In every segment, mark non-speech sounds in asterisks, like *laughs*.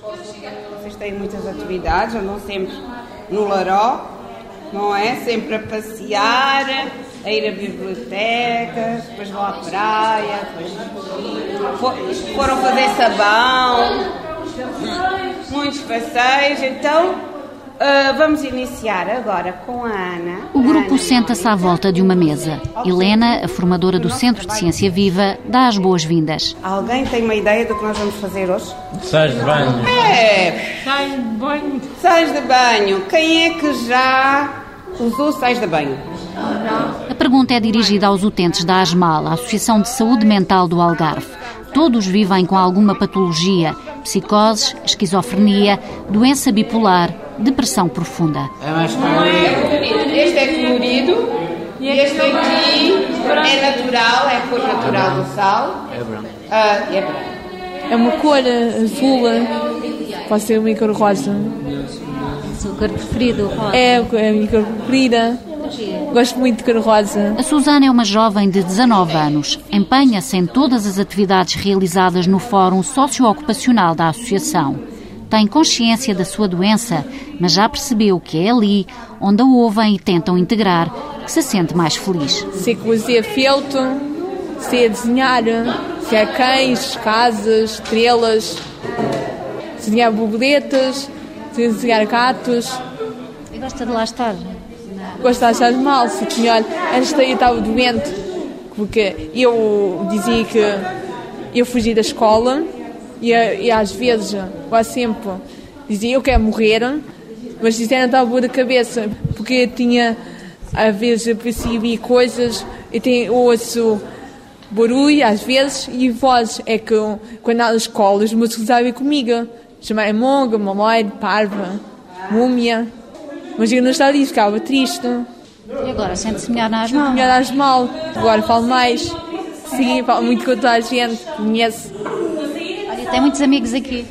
Vocês têm muitas atividades, andam sempre no Laró, não é? Sempre a passear, a ir a bibliotecas, depois vão à praia, depois foram fazer sabão, muitos passeios, então Uh, vamos iniciar agora com a Ana. O grupo senta-se à volta de uma mesa. Helena, a formadora do Centro de Ciência Viva, dá as boas-vindas. Alguém tem uma ideia do que nós vamos fazer hoje? Sais de banho. É! Sais de banho. Sais de banho. Quem é que já usou sais de banho? A pergunta é dirigida aos utentes da ASMAL, a Associação de Saúde Mental do Algarve. Todos vivem com alguma patologia, psicoses, esquizofrenia, doença bipolar, depressão profunda. É mais colorido. Este é colorido. E este aqui é natural, é a cor natural do sal. É branco. Ah, é branco. É uma cor azul, pode ser uma cor rosa. Seu cor preferido, rosa. É, é a minha cor preferida. Gosto muito de cor rosa. A Susana é uma jovem de 19 anos. Empenha-se em todas as atividades realizadas no Fórum Socioocupacional da Associação. Tem consciência da sua doença, mas já percebeu que é ali, onde a ouvem e tentam integrar, que se sente mais feliz. Sei cozer feltro, sei desenhar, sei cães, casas, estrelas, desenhar borboletas, desenhar gatos. E gosta de lá estar? Gosto de achar mal, se tinha, olha, antes daí estava doente, porque eu dizia que eu fugi da escola e, e às vezes, quase sempre, dizia eu quero morrer, mas dizia não estava boa da cabeça, porque eu tinha, às vezes, percebi coisas, eu tenho, ouço barulho às vezes e voz, é que quando na escola os músicos sabem comigo, chamaram monga, mamãe, parva, múmia. Mas eu não estava ali, ficava triste. E agora sente-se melhor nas mãos? Melhor às mal. Agora falo mais. Sim, falo muito com toda a gente. Conhece. Tem muitos amigos aqui.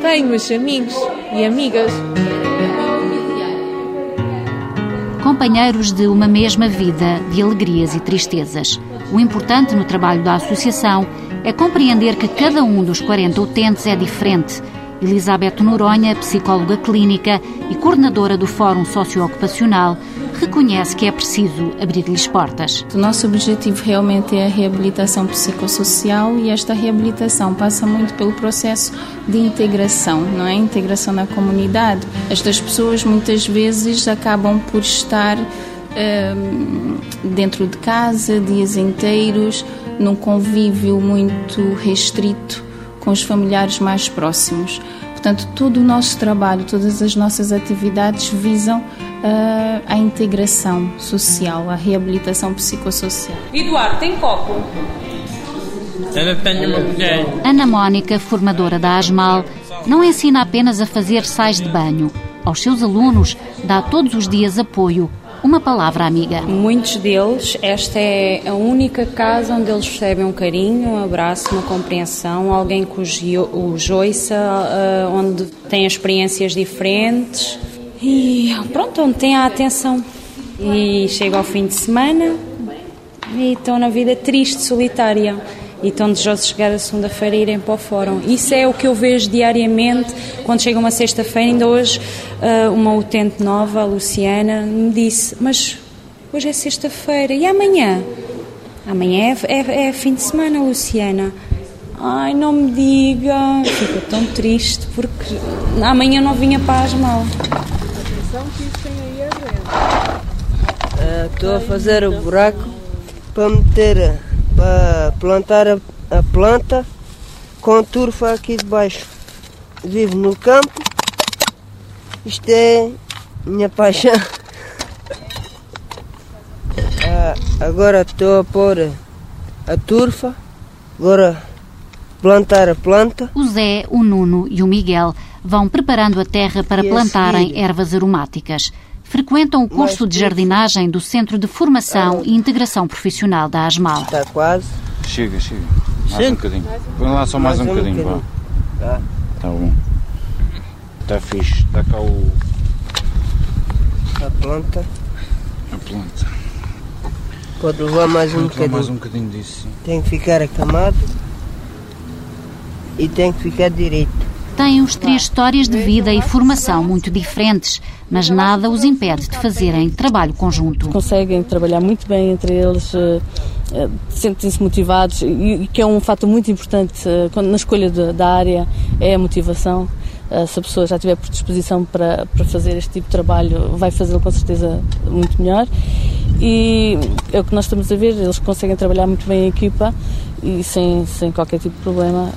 Tenho amigos e amigas. Companheiros de uma mesma vida de alegrias e tristezas. O importante no trabalho da associação é compreender que cada um dos 40 utentes é diferente Elizabeth Noronha, psicóloga clínica e coordenadora do Fórum Socioocupacional, reconhece que é preciso abrir-lhes portas. O nosso objetivo realmente é a reabilitação psicossocial e esta reabilitação passa muito pelo processo de integração, não é? Integração na comunidade. Estas pessoas muitas vezes acabam por estar hum, dentro de casa dias inteiros, num convívio muito restrito com os familiares mais próximos. Portanto, todo o nosso trabalho, todas as nossas atividades visam uh, a integração social, a reabilitação psicossocial. Eduardo, tem copo? Ainda tenho uma colher. Ana Mónica, formadora da ASMAL, não ensina apenas a fazer sais de banho. Aos seus alunos, dá todos os dias apoio uma palavra amiga. Muitos deles, esta é a única casa onde eles recebem um carinho, um abraço, uma compreensão, alguém que os ouça, uh, onde têm experiências diferentes e pronto, onde tem a atenção. E chega ao fim de semana e estão na vida triste, solitária e estão desejosos de chegar a segunda-feira e irem para o fórum. Isso é o que eu vejo diariamente quando chega uma sexta-feira. Ainda hoje, uh, uma utente nova, a Luciana, me disse: Mas hoje é sexta-feira e amanhã? Amanhã é, é, é, fim de semana, Luciana. Ai, não me diga. Fico tão triste porque amanhã não vinha para as mal. Estou a fazer o buraco para meter para plantar a, a planta com turfa aqui debaixo. Vivo no campo. Isto é minha paixão. *laughs* Ah, agora estou a pôr a turfa. Agora plantar a planta. O Zé, o Nuno e o Miguel vão preparando a terra para plantarem ervas aromáticas frequentam o curso de jardinagem do Centro de Formação e Integração Profissional da ASMAL. Está quase. Chega, chega. Mais um bocadinho. Põe lá só mais, um, bocadinho. Vá. Tá. Tá bom. Está fixe. Dá cá o. A planta. A planta. Pode levar mais um bocadinho. mais um bocadinho disso. Tem que ficar acamado e tem que ficar direito. Têm os três histórias de vida e formação muito diferentes, mas nada os impede de fazerem trabalho conjunto. Conseguem trabalhar muito bem entre eles, eh, eh, sentem-se motivados e que é um fato muito importante eh, na escolha da área é a motivação. Se a pessoa já tiver predisposição para, para fazer este tipo de trabalho, vai fazê-lo com certeza muito melhor. E é o que nós estamos a ver, eles conseguem trabalhar muito bem em equipa e sem, sem qualquer tipo de problema,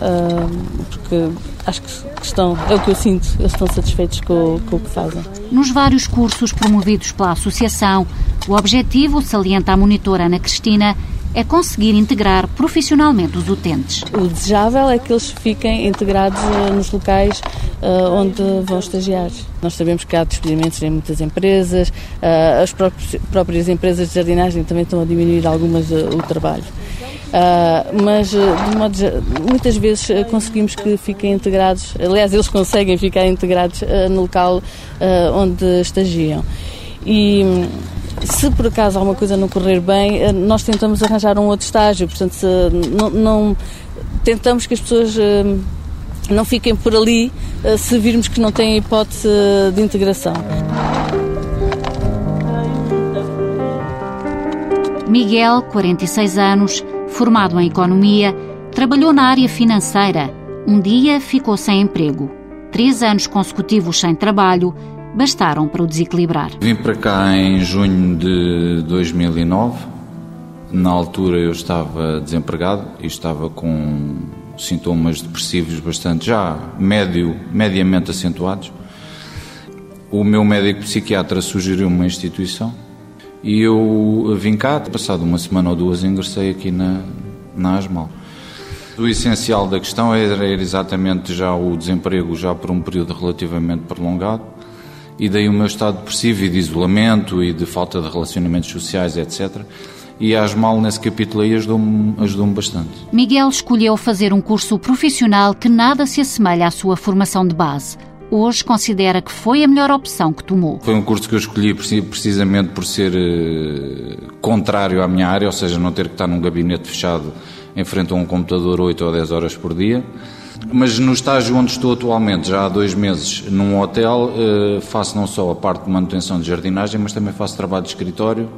porque acho que estão, é o que eu sinto, eles estão satisfeitos com, com o que fazem. Nos vários cursos promovidos pela Associação, o objetivo, salienta a monitora Ana Cristina, é conseguir integrar profissionalmente os utentes. O desejável é que eles fiquem integrados eh, nos locais uh, onde vão estagiar. Nós sabemos que há despedimentos em muitas empresas, uh, as próprias, empresas de jardinagem também estão a diminuir algumas uh, o trabalho. Mas, de modo, muitas vezes conseguimos que fiquem integrados, aliás, eles conseguem ficar integrados no local onde estagiam. E se por acaso alguma coisa não correr bem, nós tentamos arranjar um outro estágio, portanto, se, não, não, tentamos que as pessoas não fiquem por ali se virmos que não têm hipótese de integração. Miguel, 46 anos, formado em economia, trabalhou na área financeira. Um dia ficou sem emprego. Três anos consecutivos sem trabalho bastaram para o desequilibrar. Vim para cá em junho de 2009. Na altura eu estava desempregado e estava com sintomas depressivos bastante já médio, mediamente acentuados. O meu médico psiquiatra sugeriu uma instituição e eu vim cá, passado uma semana ou duas, ingressei aqui na, na Asmal. O essencial da questão era exatamente já o desemprego, já por um período relativamente prolongado, e daí o meu estado depressivo e de isolamento e de falta de relacionamentos sociais, etc. E a Asmal, nesse capítulo aí, ajudou-me ajudou bastante. Miguel escolheu fazer um curso profissional que nada se assemelha à sua formação de base. Hoje considera que foi a melhor opção que tomou. Foi um curso que eu escolhi precisamente por ser eh, contrário à minha área, ou seja, não ter que estar num gabinete fechado em frente a um computador 8 ou 10 horas por dia mas no estágio onde estou atualmente, já há dois meses, num hotel, eh, faço não só a parte de manutenção de jardinagem, mas também faço trabalho de escritório,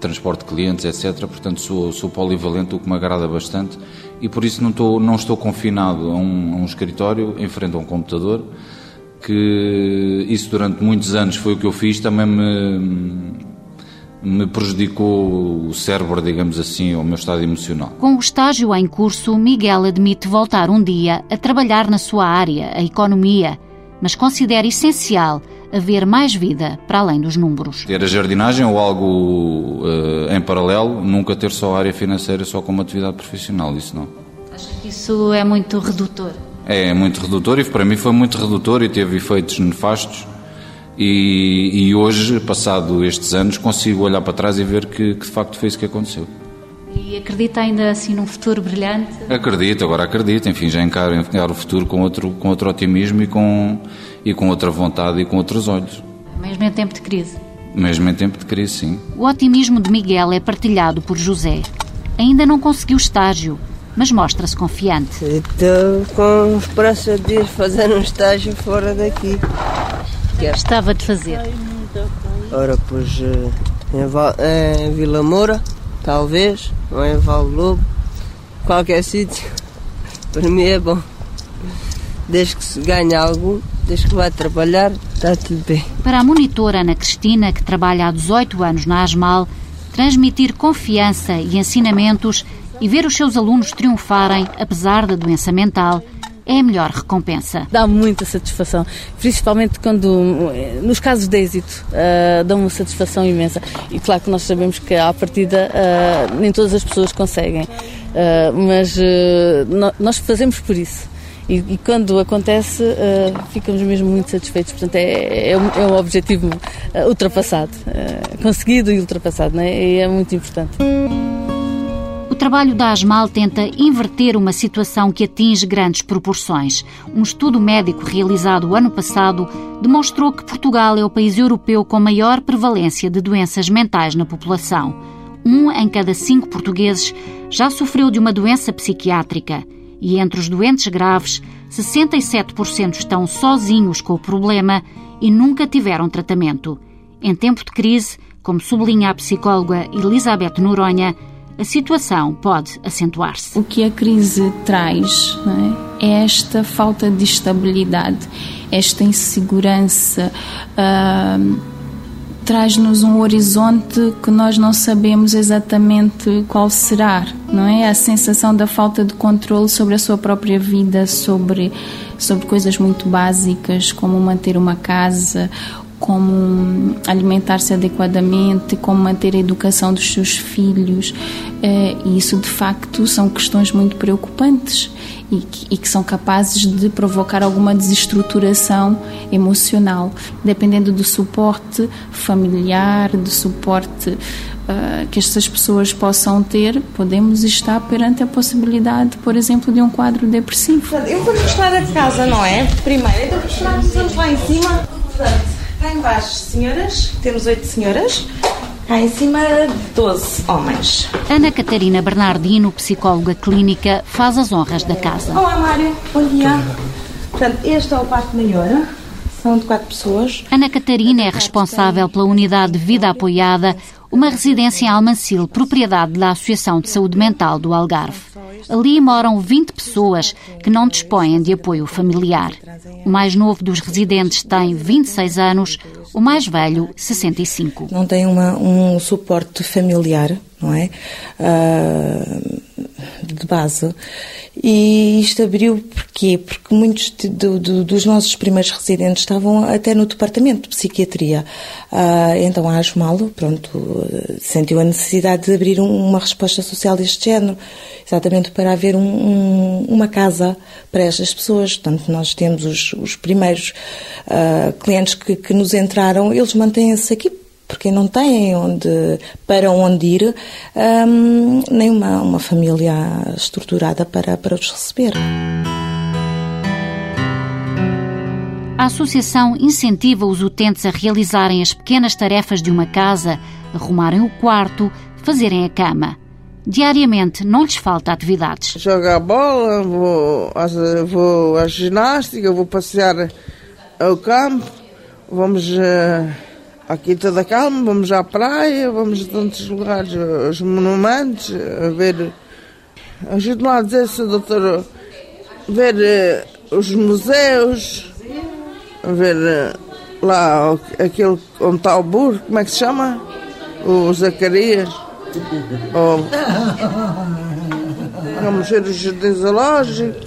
transporte de clientes, etc. Portanto, sou, sou polivalente, o que me agrada bastante. E por isso não estou, não estou confinado a um, a um escritório, em frente a um computador, que isso durante muitos anos foi o que eu fiz, também me me prejudicou o cérebro, digamos assim, o meu estado emocional. Com o estágio em curso, Miguel admite voltar um dia a trabalhar na sua área, a economia, mas considera essencial haver mais vida para além dos números. Ter a jardinagem ou algo uh, em paralelo, nunca ter só a área financeira só como atividade profissional, isso não. Acha que isso é muito redutor? É, é muito redutor e para mim foi muito redutor e teve efeitos nefastos e, e, hoje, passado estes anos, consigo olhar para trás e ver que, que, de facto foi isso que aconteceu. E acredita ainda assim num futuro brilhante? Acredito, agora acredito. Enfim, já encaro, encaro o futuro com outro, com outro otimismo e com, e com outra vontade e com outros olhos. Mesmo em tempo de crise? Mesmo em tempo de crise, sim. O otimismo de Miguel é partilhado por José. Ainda não conseguiu estágio, mas mostra-se confiante. Estou com esperança de ir fazer um estágio fora daqui que gostava de fazer? Ora, pois eh, em Vila Moura, talvez, ou em Val Lobo, qualquer sítio, *laughs* para mim é bom. Desde que se ganhe algum, desde que vá trabalhar, está tudo bem. Para a monitora Ana Cristina, que trabalha há 18 anos na ASMAL, transmitir confiança e ensinamentos e ver os seus alunos triunfarem, apesar da doença mental, é a melhor recompensa. Dá muita satisfação, principalmente quando, nos casos de êxito, uh, dá uma satisfação imensa. E claro que nós sabemos que à partida uh, nem todas as pessoas conseguem, uh, mas nós fazemos por isso. E, e quando acontece, ficamos mesmo muito satisfeitos. Portanto, é, é, é um objetivo ultrapassado, conseguido e ultrapassado, não é? E é muito importante. Trabalho da ASMAL tenta inverter uma situação que atinge grandes proporções. Um estudo médico realizado ano passado demonstrou que Portugal é o país europeu com maior prevalência de doenças mentais na população. Um em cada cinco portugueses já sofreu de uma doença psiquiátrica E entre os doentes graves, 67% estão sozinhos com o problema e nunca tiveram tratamento. Em tempo de crise, como sublinha a psicóloga Elizabeth Noronha, a situação pode acentuar-se. O que a crise traz é? é? esta falta de estabilidade, esta insegurança. Uh, traz-nos um horizonte que nós não sabemos exatamente qual será, não é? A sensação da falta de controle sobre a sua própria vida, sobre sobre coisas muito básicas como manter uma casa como alimentar-se adequadamente, como manter a educação dos seus filhos. Eh, e isso, de facto, são questões muito preocupantes e que, e que são capazes de provocar alguma desestruturação emocional, dependendo do suporte familiar, do suporte uh, que estas pessoas possam ter, podemos estar perante a possibilidade, por exemplo, de um quadro depressivo. Eu vou mostrar a casa, não é? Primeiro, então vamos lá em cima. Portanto, cá embaixo, senhoras, temos oito senhoras. Cá em cima, 12 homens. Ana Catarina Bernardino, psicóloga clínica, faz as honras da casa. Olá, Mário. Bom dia. Portanto, este é o parque maior. São de quatro pessoas. Ana Catarina é responsável pela unidade de vida apoiada, uma residência em Almancil, propriedade da Associação de Saúde Mental do Algarve. Ali moram 20 pessoas que não dispõem de apoio familiar. O mais novo dos residentes tem 26 anos, o mais velho, 65. Não tem uma, um suporte familiar, não é? Uh, de base. E isto abriu porquê? Porque muitos dos nossos primeiros residentes estavam até no departamento de psiquiatria. Uh, então a Asmalo, pronto, sentiu a necessidade de abrir um, uma resposta social deste género, exatamente para haver um, um, uma casa para estas pessoas. Portanto, nós temos os, os primeiros uh, clientes que, que nos entraram, eles mantêm-se aqui porque não têm onde, para onde ir, um, nem uma, uma família estruturada para, para os receber. A associação incentiva os utentes a realizarem as pequenas tarefas de uma casa, arrumarem o quarto, fazerem a cama. Diariamente não lhes falta atividades. Jogar bola, vou, vou à ginástica, vou passear ao campo, vamos. Uh Aqui toda calma, vamos à praia, vamos a tantos lugares, os monumentos, a ver. Ajude-me a dizer-se, doutor, ver uh, os museus, ver uh, lá aquele onde está o burro, como é que se chama? O Zacarias. Vamos ver o jardim zoológico,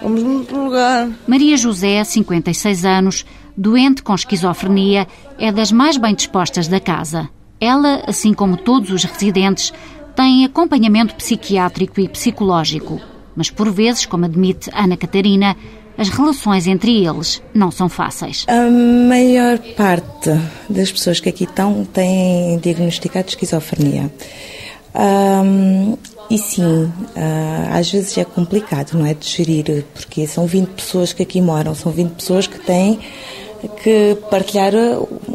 vamos muito lugar. Maria José, 56 anos, doente com esquizofrenia, é das mais bem dispostas da casa. Ela, assim como todos os residentes, tem acompanhamento psiquiátrico e psicológico. Mas por vezes, como admite Ana Catarina, as relações entre eles não são fáceis. A maior parte das pessoas que aqui estão têm diagnosticado esquizofrenia. Um, e sim, uh, às vezes é complicado, não é? De gerir, porque são 20 pessoas que aqui moram, são 20 pessoas que têm que partilhar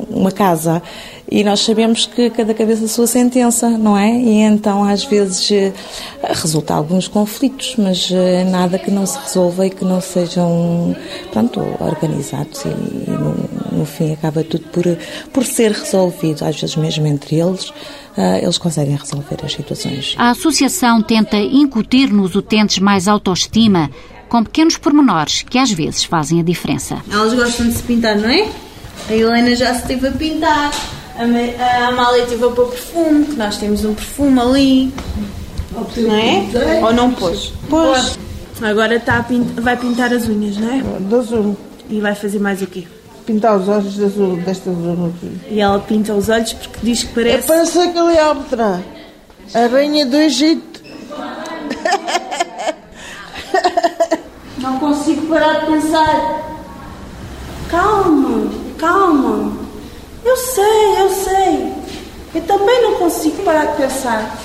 uma casa. E nós sabemos que cada cabeça a sua sentença, não é? E então, às vezes, eh, resulta alguns conflitos, mas eh, nada que não se resolva e que não sejam, pronto, organizados. E, no, no fim, acaba tudo por, por ser resolvido, às vezes mesmo entre eles. Eles conseguem resolver as situações. A associação tenta incutir nos utentes mais autoestima, com pequenos pormenores que às vezes fazem a diferença. Elas gostam de se pintar, não é? A Helena já se teve a pintar, a, Amália teve a pôr perfume, que nós temos um perfume ali. Não é? Ou não pôs? Pôs. Agora tá vai pintar as unhas, não é? De azul. E vai fazer mais o quê? Pintar os olhos de azul, desta azul aqui. E ela pinta os olhos porque diz que parece. É, parece a Cleópatra, a rainha do Egito. Não consigo parar de pensar. Calma, calma. Eu sei, eu sei. Eu também não consigo parar de pensar.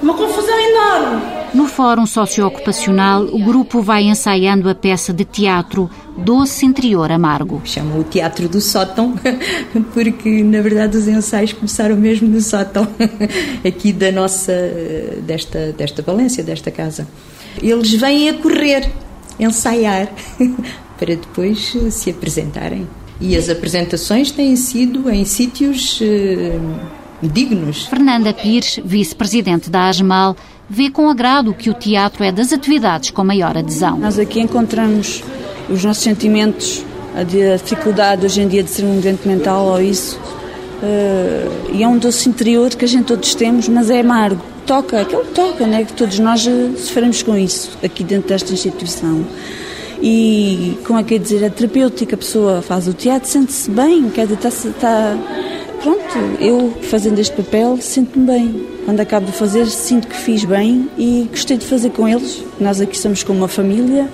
Uma confusão enorme. No Fórum Socioocupacional, o grupo vai ensaiando a peça de teatro Doce Interior Amargo. Chama o Teatro do Sótão, *laughs* porque na verdade os ensaios começaram mesmo no sótão, *laughs* aqui da nossa, desta, desta Valência, desta casa. Eles vêm a correr, ensaiar, *laughs* para depois se apresentarem. E as apresentações têm sido em sítios eh, dignos. Fernanda Pires, vice-presidente da ASMAL, vê com agrado que o teatro é das atividades com maior adesão. Nós aqui encontramos os nossos sentimentos, a dificuldade hoje em dia de ser um doente mental ou isso, uh, e é um doce interior que a gente todos temos, mas é amargo. Toca, aquele toca, né? que todos nós eh, sofremos com isso, aqui dentro desta instituição. E, como é que é dizer, é terapêutica, a pessoa faz o teatro, sente-se bem, quer dizer, está pronto, eu fazendo este papel sinto-me bem. Quando acabo de fazer, sinto que fiz bem e gostei de fazer com eles. Nós aqui somos como uma família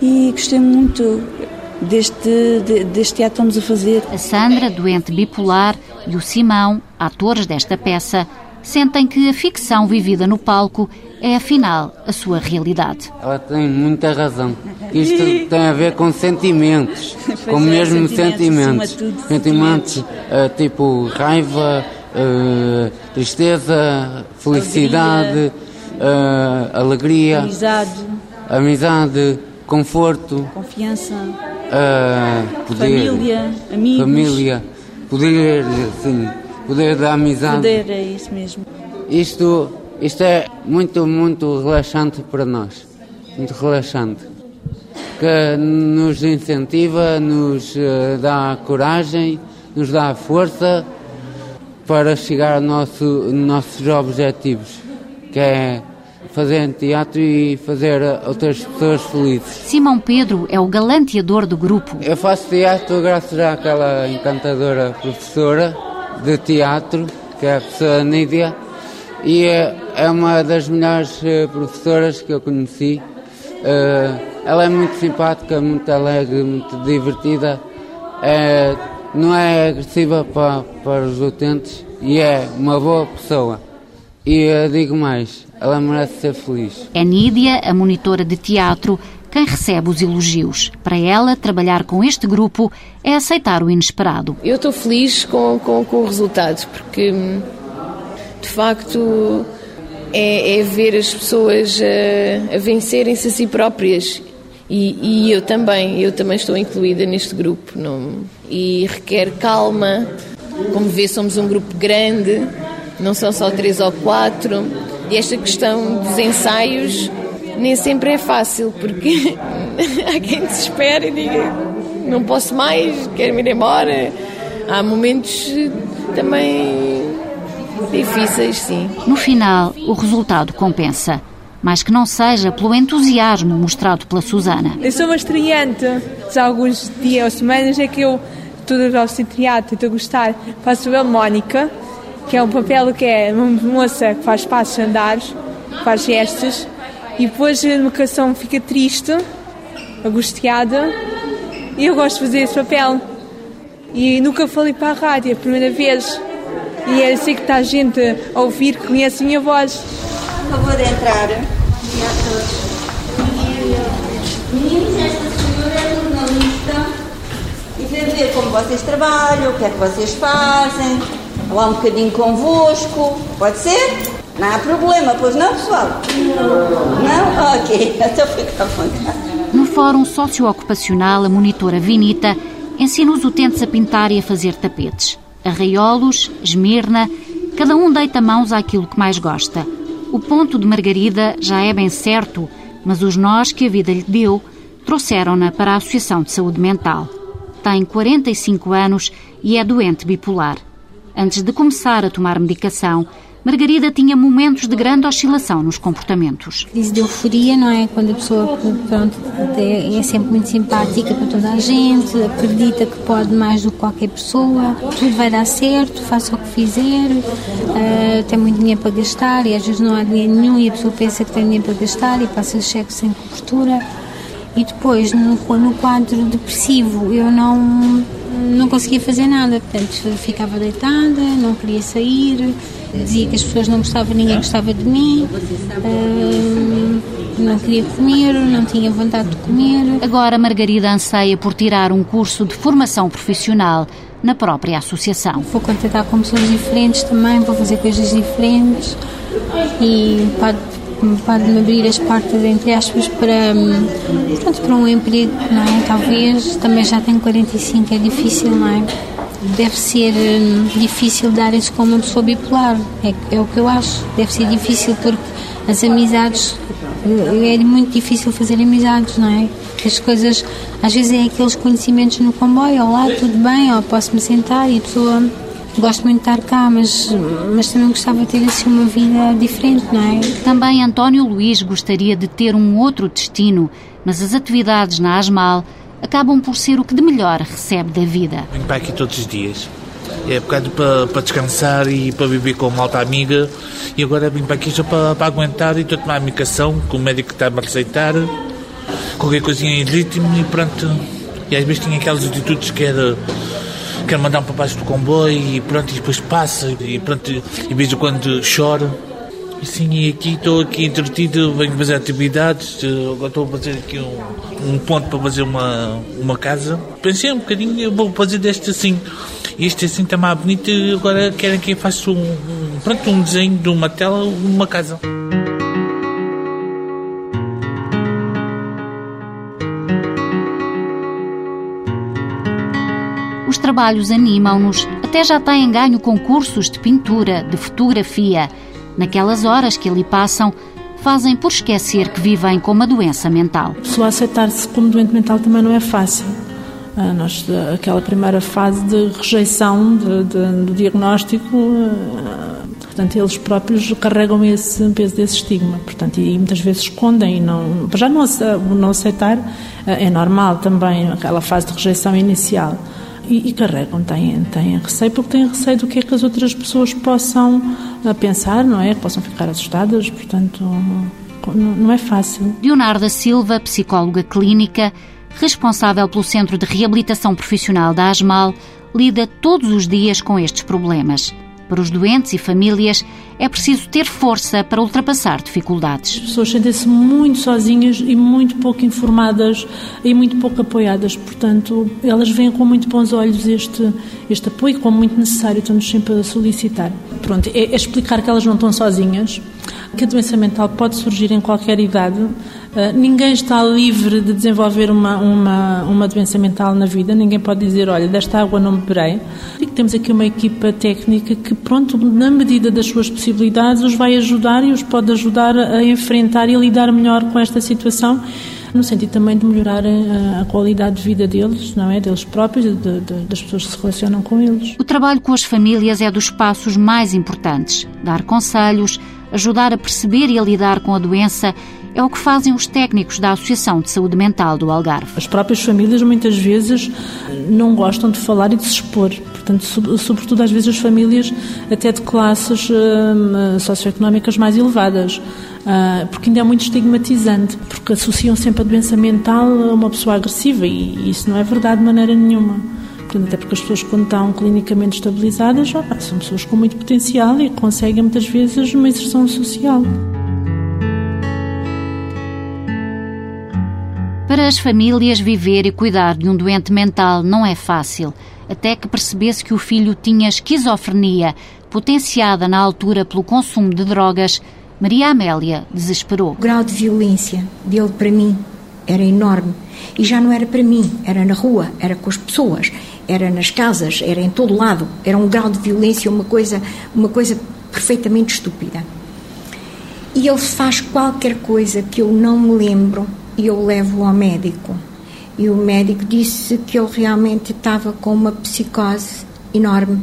e gostei muito deste, deste teatro que estamos a fazer. A Sandra, doente bipolar, e o Simão, atores desta peça, sentem que a ficção vivida no palco é, afinal, a sua realidade. Ela tem muita razão. Isto tem a ver com sentimentos, *laughs* com é, mesmo sentimentos. Sentimentos, sentimentos uh, tipo raiva, uh, tristeza, felicidade, uh, alegria, amizade, amizade, conforto, confiança, poder, família, amigos. Família, poder, sim poder da amizade. Poder, é isso mesmo. Isto, isto é muito, muito relaxante para nós. Muito relaxante. Que nos incentiva, nos eh, dá coragem, nos dá força para chegar aos nosso, nossos objetivos, que é fazer teatro e fazer outras pessoas felizes. Simão Pedro é o galanteador do grupo. Eu faço teatro graças àquela encantadora professora de teatro, que é a professora Nídia, e é, é uma das melhores eh, professoras que eu conheci. Eh, ela é muito simpática, muito alegre, muito divertida, é, não é agressiva para, para os utentes e é uma boa pessoa. E digo mais, ela merece ser feliz. É Nídia, a monitora de teatro, quem recebe os elogios. Para ela, trabalhar com este grupo é aceitar o inesperado. Eu estou feliz com, com, com o resultado, porque de facto é, é ver as pessoas a, a vencerem-se a si próprias. E, e, eu também, eu também estou incluída neste grupo. Não, e requer calma. Como vê, somos um grupo grande, não são só três ou quatro. E esta questão dos ensaios nem sempre é fácil, porque *laughs* há quem desespere e diga não posso mais, quero ir embora. Há momentos também difíceis, sim. No final, o resultado compensa. Mas que não seja pelo entusiasmo mostrado pela Susana. Eu sou uma estreante. Já há alguns dias ou semanas é que eu estou a teatro e estou a gostar. Faço o Mónica, que é um papel que é uma moça que faz passos andares, faz gestos e depois a educação fica triste, angustiada, e eu gosto de fazer esse papel. E nunca falei para a rádio, é a primeira vez. E eu sei que está a gente a ouvir que conhece a minha voz. Por favor, de entrar. E a todos. Meninos, esta senhora é jornalista e vem ver como vocês trabalham, o que é que vocês fazem, falar um bocadinho convosco. Pode ser? Não há problema, pois não, pessoal? Não? Ok, *laughs* então fica à vontade. No Fórum Socioocupacional, a monitora Vinita ensina os utentes a pintar e a fazer tapetes. Arraiolos, esmirna, cada um deita mãos àquilo que mais gosta. O ponto de Margarida já é bem certo, mas os nós que a vida lhe deu trouxeram-na para a Associação de Saúde Mental. Tem 45 anos e é doente bipolar. Antes de começar a tomar medicação, Margarida tinha momentos de grande oscilação nos comportamentos. Crise de euforia, não é? Quando a pessoa pronto, é, é sempre muito simpática para toda a gente, acredita que pode mais do que qualquer pessoa, tudo vai dar certo, faça o que fizer, uh, tem muito dinheiro para gastar e às vezes não há dinheiro nenhum e a pessoa pensa que tem dinheiro para gastar e passa o cheque sem cobertura. E depois, no, no quadro depressivo, eu não, não conseguia fazer nada, portanto ficava deitada, não queria sair dizia que as pessoas não gostavam, ninguém gostava de mim, uh, não queria comer, não tinha vontade de comer. Agora Margarida anseia por tirar um curso de formação profissional na própria associação. Vou contatar com pessoas diferentes também, vou fazer coisas diferentes e pode-me abrir as portas, entre aspas, para, hum, pronto, para um emprego, não é? Talvez, também já tenho 45, é difícil, não é? Deve ser hum, difícil dar-se com uma pessoa bipolar, é, é o que eu acho. Deve ser difícil porque as amizades, eh, é muito difícil fazer amizades, não é? As coisas, às vezes é aqueles conhecimentos no comboio, olá, tudo bem, ou posso-me sentar e a pessoa Gosto muito de estar cá, mas, mas também gostava de ter assim uma vida diferente, não é? Também António Luís gostaria de ter um outro destino, mas as atividades na Asmal acabam por ser o que de melhor recebe da vida. Venho para aqui todos os dias. É bocado para, para descansar e para viver com uma alta amiga. E agora vim para aqui só para, para aguentar e estou a tomar a medicação que o médico está-me a receitar. Qualquer coisinha em ritmo e pronto. E às vezes tinha aquelas atitudes que era quero mandar um para baixo do comboio e pronto, e depois passa e pronto, e vejo quando chora. E sim, e aqui estou aqui entretido, venho fazer atividades, agora estou a fazer aqui um, um ponto para fazer uma, uma casa. Pensei um bocadinho, eu vou fazer deste assim. Este assim está mais bonito, agora querem que eu faça um, um, pronto, um desenho de uma tela, uma casa. Trabalhos animam-nos, até já têm ganho concursos de pintura, de fotografia. Naquelas horas que ali passam, fazem por esquecer que vivem com uma doença mental. A pessoa aceitar-se como doente mental também não é fácil. Ah, nós, aquela primeira fase de rejeição de, de, do diagnóstico, ah, portanto, eles próprios carregam esse peso desse estigma, portanto, e muitas vezes escondem e não, já não, não aceitar ah, é normal também, aquela fase de rejeição inicial e, e, carregam, têm, têm receio, porque têm receio do que é que as outras pessoas possam eh, pensar, não é? Que possam ficar assustadas, portanto, não é fácil. Leonardo Silva, psicóloga clínica, responsável pelo Centro de Reabilitação Profissional da ASMAL, lida todos os dias com estes problemas. Para os doentes e famílias, é preciso ter força para ultrapassar dificuldades. As pessoas sentem-se muito sozinhas e muito pouco informadas e muito pouco apoiadas. Portanto, elas veem com muito bons olhos este, este apoio, como muito necessário, estão-nos sempre a solicitar. Pronto, é, é explicar que elas não estão sozinhas, que a doença mental pode surgir em qualquer idade, Uh, ninguém está livre de desenvolver uma, uma, uma doença mental na vida, ninguém pode dizer, olha, desta água não beberei. E temos aqui uma equipa técnica que, pronto, na medida das suas possibilidades, os vai ajudar e os pode ajudar a enfrentar e lidar melhor com esta situação no sentido também de melhorar a, a, qualidade de vida deles, não é? Deles próprios, de, de, das pessoas que se relacionam com eles. O trabalho com as famílias é dos passos mais importantes. Dar conselhos, ajudar a perceber e a lidar com a doença é o que fazem os técnicos da Associação de Saúde Mental do Algarve. As próprias famílias muitas vezes não gostam de falar e de se expor. Portanto, sobretudo às vezes as famílias até de classes uh, socioeconómicas mais elevadas, uh, porque ainda é muito estigmatizante, porque associam sempre a doença mental a uma pessoa agressiva e isso não é verdade de maneira nenhuma. Até porque as pessoas, quando estão clinicamente estabilizadas, já, são pessoas com muito potencial e conseguem muitas vezes uma inserção social. Para as famílias, viver e cuidar de um doente mental não é fácil, até que percebesse que o filho tinha esquizofrenia, potenciada na altura pelo consumo de drogas, Maria Amélia desesperou. O grau de violência dele para mim era enorme. E já não era para mim, era na rua, era com as pessoas, era nas casas, era em todo lado. Era um grau de violência, uma coisa, uma coisa perfeitamente estúpida. E ele faz qualquer coisa que eu não me lembro e eu levo ao médico. E o médico disse que ele realmente estava com uma psicose enorme.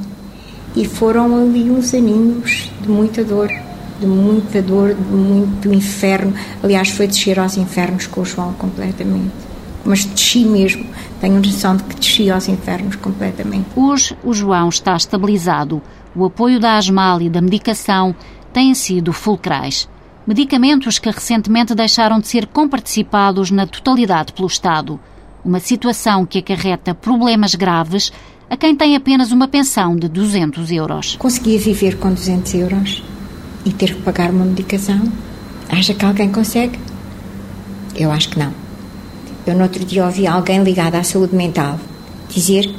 E foram ali uns aninhos de muita dor, de muita dor, de muito inferno. Aliás, foi descer aos infernos com o João completamente. Mas desci mesmo. Tenho noção de que desci aos infernos completamente. Hoje o João está estabilizado. O apoio da Asmal e da medicação têm sido fulcrais medicamentos que recentemente deixaram de ser comparticipados na totalidade pelo Estado. Uma situação que acarreta problemas graves a quem tem apenas uma pensão de 200 euros. Conseguia viver com 200 euros e ter que pagar uma medicação? Acha que alguém consegue? Eu acho que não. Eu no outro dia ouvi alguém ligado à saúde mental dizer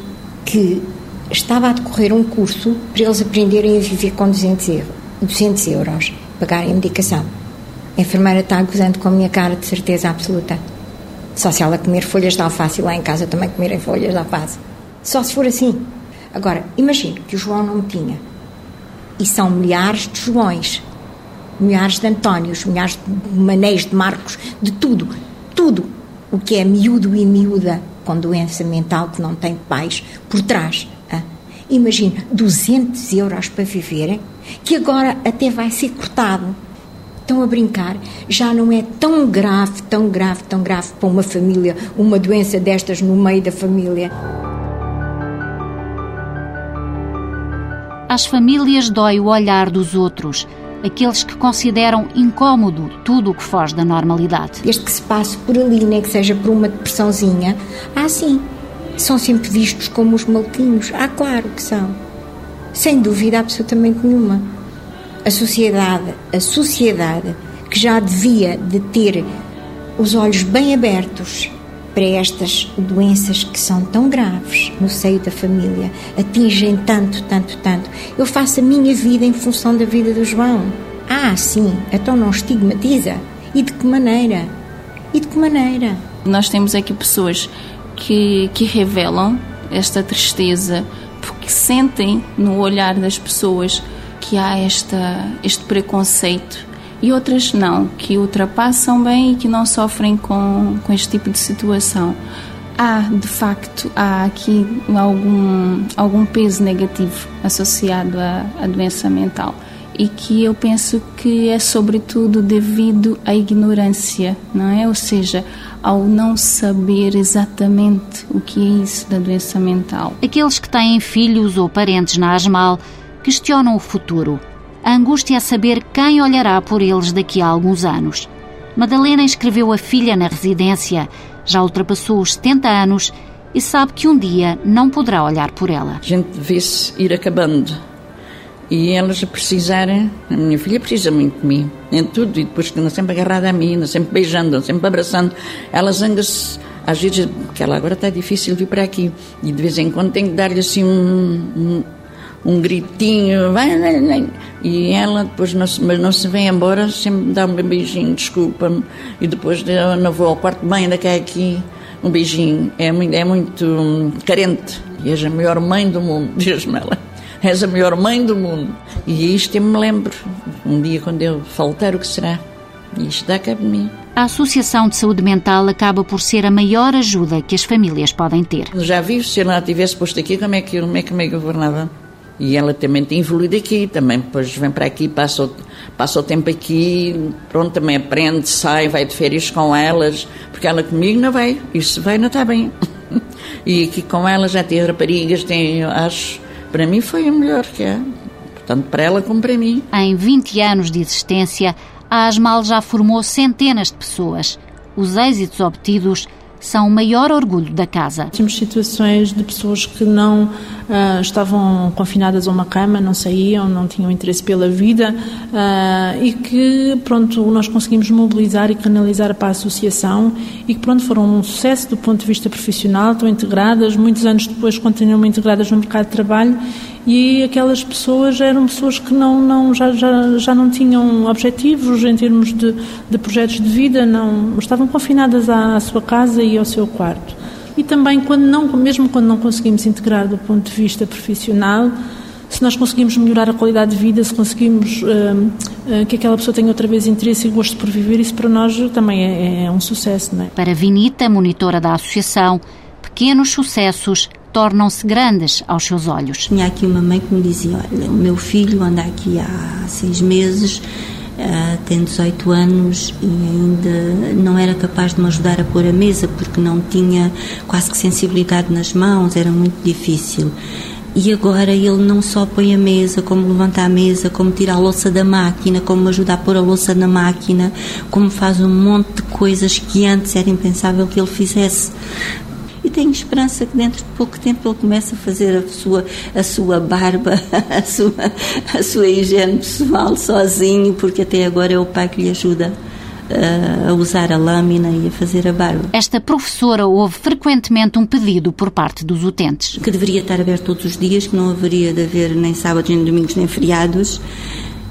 que estava a decorrer um curso para eles aprenderem a viver com 200 euros, 200 euros pagarem a medicação. A enfermeira está gozando com a minha cara de certeza absoluta. Só se ela comer folhas de alface e lá em casa também comerem folhas de alface. Só se for assim. Agora, imagine que o João não tinha. E são milhares de Joões, milhares de Antónios, milhares de Manés, de Marcos, de tudo. Tudo o que é miúdo e miúda com doença mental que não tem pais por trás. Ah? Imagine 200 euros para viverem, que agora até vai ser cortado. Estão a brincar? Já não é tão grave, tão grave, tão grave para uma família, uma doença destas no meio da família. Às famílias dói o olhar dos outros, aqueles que consideram incômodo tudo o que foge da normalidade. Desde que se passe por ali, nem que seja por uma depressãozinha, ah, sim, são sempre vistos como os maluquinhos. Ah, claro que são. Sem dúvida absolutamente nenhuma. A sociedade, a sociedade que já devia de ter os olhos bem abertos para estas doenças que são tão graves no seio da família, atingem tanto, tanto, tanto. Eu faço a minha vida em função da vida do João. Ah, sim, então não estigmatiza. E de que maneira? E de que maneira? Nós temos aqui pessoas que, que revelam esta tristeza porque sentem no olhar das pessoas que há esta, este preconceito e outras não, que ultrapassam bem e que não sofrem com, com este tipo de situação. Há, de facto, há aqui algum, algum peso negativo associado à, à doença mental e que eu penso que é sobretudo devido à ignorância, não é? Ou seja, ao não saber exatamente o que é isso da doença mental. Aqueles que têm filhos ou parentes na ASMAL questionam o futuro a angústia é saber quem olhará por eles daqui a alguns anos. Madalena inscreveu a filha na residência, já ultrapassou os 70 anos e sabe que um dia não poderá olhar por ela. A gente vê-se ir acabando. E elas a precisarem, a minha filha precisa muito de mim, em tudo, e depois que anda sempre agarrada a mim, anda sempre beijando, sempre abraçando. Ela zanga-se, às vezes, porque ela agora está difícil vir para aqui, e de vez em quando tenho que dar-lhe assim um, um um gritinho, vai, vai, vai. E ela depois, não se, mas não se vem embora, sempre dá um beijinho, desculpa-me. E depois eu não vou ao quarto mãe, ainda quer aqui um beijinho. É muito, é muito hum, carente. E és a melhor mãe do mundo, *laughs* diz-me ela. És a melhor mãe do mundo. E isto eu me lembro. Um dia quando eu faltar, o que será? Isto dá cabo de mim. A Associação de Saúde Mental acaba por ser a maior ajuda que as famílias podem ter. Já vi, se eu não a tivesse posto aqui, como é que, como é que me governava? E ela também tem evoluído aqui, também depois vem para aqui, passa o, passa o tempo aqui, pronto, também aprende, sai, vai de férias com elas, porque ela comigo não vai, isso vai, não está bem. *laughs* e aqui com ela já tem raparigas, tem, acho, para mim foi o melhor que é, tanto para ela como para mim. Em 20 anos de existência, a Asmal já formou centenas de pessoas. Os êxitos obtidos são o maior orgulho da casa. Temos situações de pessoas que não uh, estavam confinadas a uma cama, não saíam, não tinham interesse pela vida uh, e que, pronto, nós conseguimos mobilizar e canalizar para a associação e que, pronto, foram um sucesso do ponto de vista profissional, estão integradas, muitos anos depois continuam integradas no mercado de trabalho e aquelas pessoas eram pessoas que não, não, já, já, já não tinham objetivos em termos de, de projetos de vida, não estavam confinadas à, à sua casa e ao seu quarto. E também, quando não, mesmo quando não conseguimos integrar do ponto de vista profissional, se nós conseguimos melhorar a qualidade de vida, se conseguimos uh, uh, que aquela pessoa tenha outra vez interesse e gosto por viver, isso para nós também é, é um sucesso. Não é? Para Vinita, monitora da associação, pequenos sucessos tornam-se grandes aos seus olhos. Tinha aqui uma mãe que me dizia: Olha, o meu filho anda aqui há seis meses, uh, tem 18 anos e ainda não era capaz de me ajudar a pôr a mesa porque não tinha quase que sensibilidade nas mãos, era muito difícil. E agora ele não só põe a mesa, como levanta a mesa, como tira a louça da máquina, como ajuda a pôr a louça na máquina, como faz um monte de coisas que antes era impensável que ele fizesse e tenho esperança que dentro de pouco tempo ele comece a fazer a sua, a sua barba, *laughs* a sua, a sua higiene pessoal sozinho, porque até agora é o pai que lhe ajuda eh, a usar a lâmina e a fazer a barba. Esta professora ouve frequentemente um pedido por parte dos utentes. Que deveria estar aberto todos os dias, que não haveria de haver nem sábados, nem domingos, nem feriados,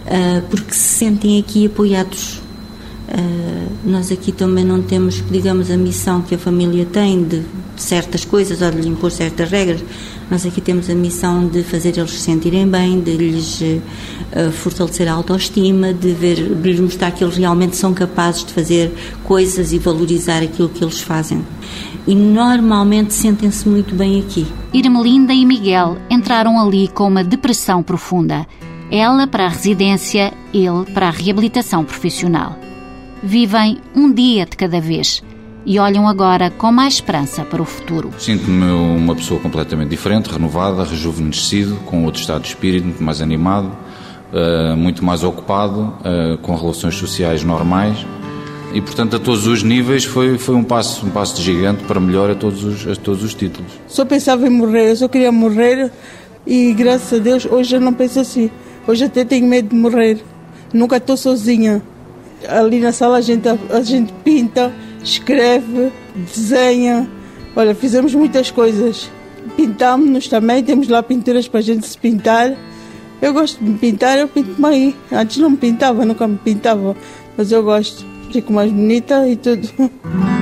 eh, porque se sentem aqui apoiados nós aqui também não temos, digamos, a missão que a família tem de certas coisas ou de lhe impor certas regras. Nós aqui temos a missão de fazer eles se sentirem bem, de lhes uh, fortalecer a autoestima, de, ver, de lhes mostrar que eles realmente são capazes de fazer coisas e valorizar aquilo que eles fazem. E normalmente sentem-se muito bem aqui. Irmelinda e Miguel entraram ali com uma depressão profunda. Ela para a residência, ele para a reabilitação profissional. Vivem um dia de cada vez e olham agora com mais esperança para o futuro. Sinto-me uma pessoa completamente diferente, renovada, rejuvenescido, com outro estado de espírito, muito mais animado, eh, muito mais ocupado, eh, com relações sociais normais. E, portanto, a todos os níveis foi, foi um, passo, um passo de gigante para melhor a todos, os, a todos os títulos. Só pensava em morrer, eu só queria morrer e, graças a Deus, hoje eu não penso assim. Hoje até tenho medo de morrer. Nunca estou sozinha. Ali na sala a gente, a gente pinta, escreve, desenha. Olha, fizemos muitas coisas. Pintámos-nos também, temos lá pinturas para a gente se pintar. Eu gosto de me pintar, eu pinto-me aí. Antes não me pintava, nunca me pintava, mas eu gosto. Fico mais bonita e tudo. *laughs*